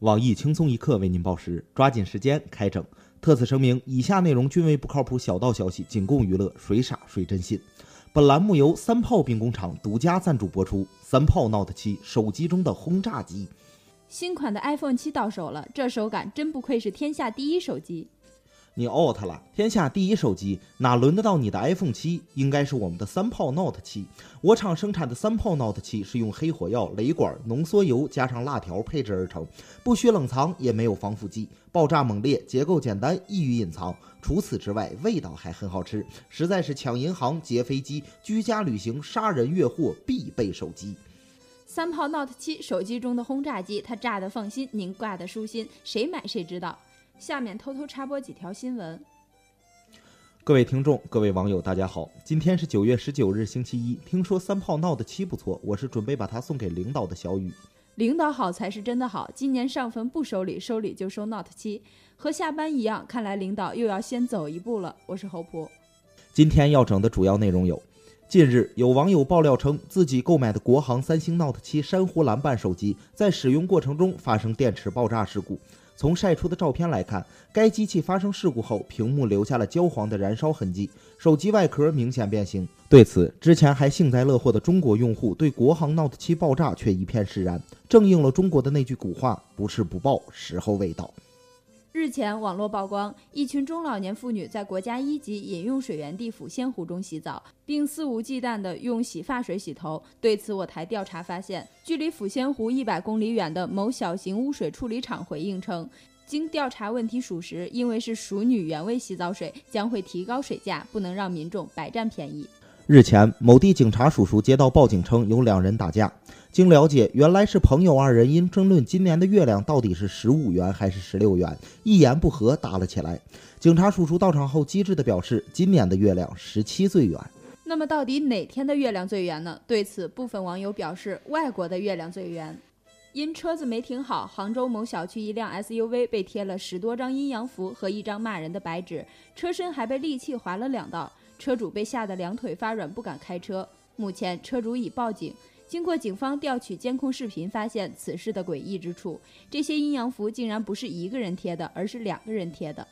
网易轻松一刻为您报时，抓紧时间开整。特此声明，以下内容均为不靠谱小道消息，仅供娱乐，谁傻谁真信。本栏目由三炮兵工厂独家赞助播出。三炮 Note 七手机中的轰炸机，新款的 iPhone 七到手了，这手感真不愧是天下第一手机。你 out 了！天下第一手机哪轮得到你的 iPhone 七？应该是我们的三炮 Note 七。我厂生产的三炮 Note 七是用黑火药、雷管、浓缩油加上辣条配置而成，不需冷藏，也没有防腐剂，爆炸猛烈，结构简单，易于隐藏。除此之外，味道还很好吃，实在是抢银行、劫飞机、居家旅行、杀人越货必备手机。三炮 Note 七手机中的轰炸机，它炸得放心，您挂得舒心，谁买谁知道。下面偷偷插播几条新闻。各位听众、各位网友，大家好，今天是九月十九日，星期一。听说三炮 Note 七不错，我是准备把它送给领导的小雨。领导好才是真的好。今年上坟不收礼，收礼就收 Note 七，和下班一样。看来领导又要先走一步了。我是侯普。今天要整的主要内容有：近日有网友爆料称，自己购买的国行三星 Note 七珊瑚蓝版手机在使用过程中发生电池爆炸事故。从晒出的照片来看，该机器发生事故后，屏幕留下了焦黄的燃烧痕迹，手机外壳明显变形。对此，之前还幸灾乐祸的中国用户对国行 Note 7爆炸却一片释然，正应了中国的那句古话：“不是不报，时候未到。”日前，网络曝光一群中老年妇女在国家一级饮用水源地抚仙湖中洗澡，并肆无忌惮地用洗发水洗头。对此，我台调查发现，距离抚仙湖一百公里远的某小型污水处理厂回应称，经调查问题属实，因为是熟女原味洗澡水，将会提高水价，不能让民众白占便宜。日前，某地警察叔叔接到报警称有两人打架。经了解，原来是朋友二人因争论今年的月亮到底是十五元还是十六元，一言不合打了起来。警察叔叔到场后机智地表示，今年的月亮十七最圆。那么到底哪天的月亮最圆呢？对此，部分网友表示，外国的月亮最圆。因车子没停好，杭州某小区一辆 SUV 被贴了十多张阴阳符和一张骂人的白纸，车身还被利器划了两道，车主被吓得两腿发软，不敢开车。目前，车主已报警。经过警方调取监控视频，发现此事的诡异之处：这些阴阳符竟然不是一个人贴的，而是两个人贴的。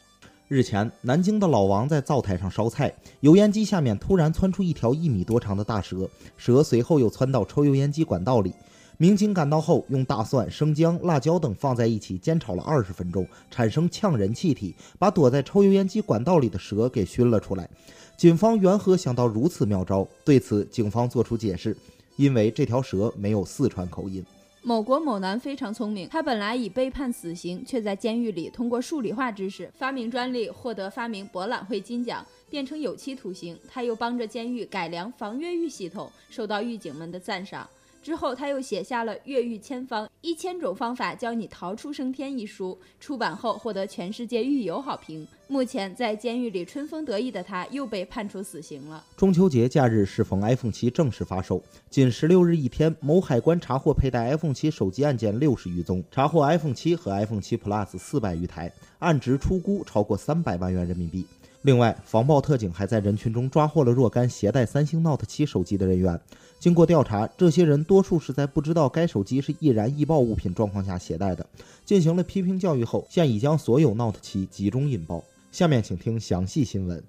日前，南京的老王在灶台上烧菜，油烟机下面突然窜出一条一米多长的大蛇，蛇随后又窜到抽油烟机管道里。民警赶到后，用大蒜、生姜、辣椒等放在一起煎炒了二十分钟，产生呛人气体，把躲在抽油烟机管道里的蛇给熏了出来。警方缘何想到如此妙招？对此，警方作出解释。因为这条蛇没有四川口音。某国某男非常聪明，他本来已被判死刑，却在监狱里通过数理化知识发明专利，获得发明博览会金奖，变成有期徒刑。他又帮着监狱改良防越狱系统，受到狱警们的赞赏。之后，他又写下了《越狱千方：一千种方法教你逃出升天》一书，出版后获得全世界狱友好评。目前在监狱里春风得意的他，又被判处死刑了。中秋节假日适逢 iPhone 七正式发售，仅十六日一天，某海关查获佩戴 iPhone 七手机案件六十余宗，查获 iPhone 七和 iPhone 七 Plus 四百余台，案值出估超过三百万元人民币。另外，防暴特警还在人群中抓获了若干携带三星 Note 7手机的人员。经过调查，这些人多数是在不知道该手机是易燃易爆物品状况下携带的。进行了批评教育后，现已将所有 Note 7集中引爆。下面请听详细新闻。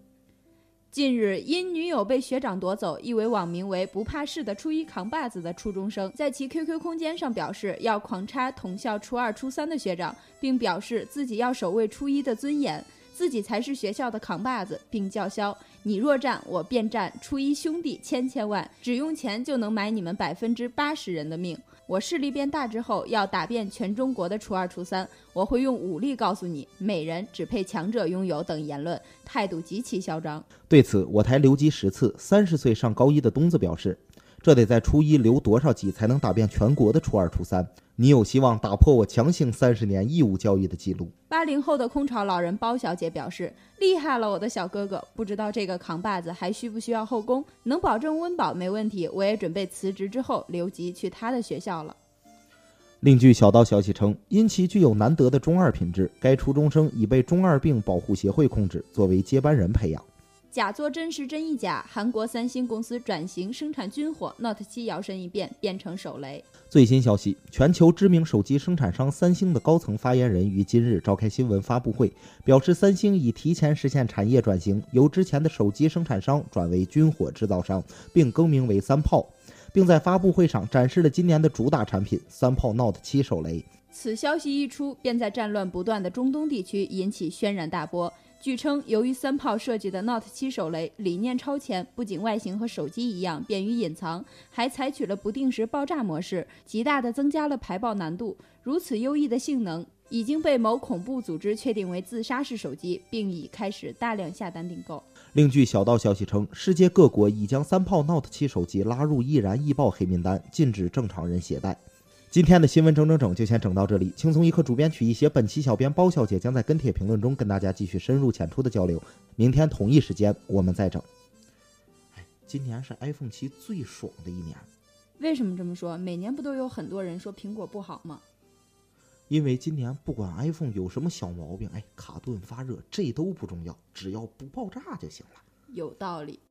近日，因女友被学长夺走，一位网名为“不怕事的初一扛把子”的初中生，在其 QQ 空间上表示要狂插同校初二、初三的学长，并表示自己要守卫初一的尊严。自己才是学校的扛把子，并叫嚣：“你若战，我便战！初一兄弟千千万，只用钱就能买你们百分之八十人的命。我势力变大之后，要打遍全中国的初二、初三，我会用武力告诉你，美人只配强者拥有等言论，态度极其嚣张。”对此，我台留级十次，三十岁上高一的东子表示。这得在初一留多少级才能打遍全国的初二、初三？你有希望打破我强行三十年义务教育的记录。八零后的空巢老人包小姐表示：“厉害了，我的小哥哥！不知道这个扛把子还需不需要后宫？能保证温饱没问题，我也准备辞职之后留级去他的学校了。”另据小道消息称，因其具有难得的中二品质，该初中生已被中二病保护协会控制，作为接班人培养。假作真时真亦假，韩国三星公司转型生产军火，Note 7摇身一变变成手雷。最新消息，全球知名手机生产商三星的高层发言人于今日召开新闻发布会，表示三星已提前实现产业转型，由之前的手机生产商转为军火制造商，并更名为三炮，并在发布会上展示了今年的主打产品三炮 Note 7手雷。此消息一出，便在战乱不断的中东地区引起轩然大波。据称，由于三炮设计的 Note 7手雷理念超前，不仅外形和手机一样便于隐藏，还采取了不定时爆炸模式，极大的增加了排爆难度。如此优异的性能，已经被某恐怖组织确定为自杀式手机，并已开始大量下单订购。另据小道消息称，世界各国已将三炮 Note 7手机拉入易燃易爆黑名单，禁止正常人携带。今天的新闻整整整就先整到这里，轻松一刻主编曲一些，本期小编包小姐将在跟帖评论中跟大家继续深入浅出的交流。明天同一时间我们再整。哎，今年是 iPhone 七最爽的一年，为什么这么说？每年不都有很多人说苹果不好吗？因为今年不管 iPhone 有什么小毛病，哎，卡顿发热这都不重要，只要不爆炸就行了。有道理。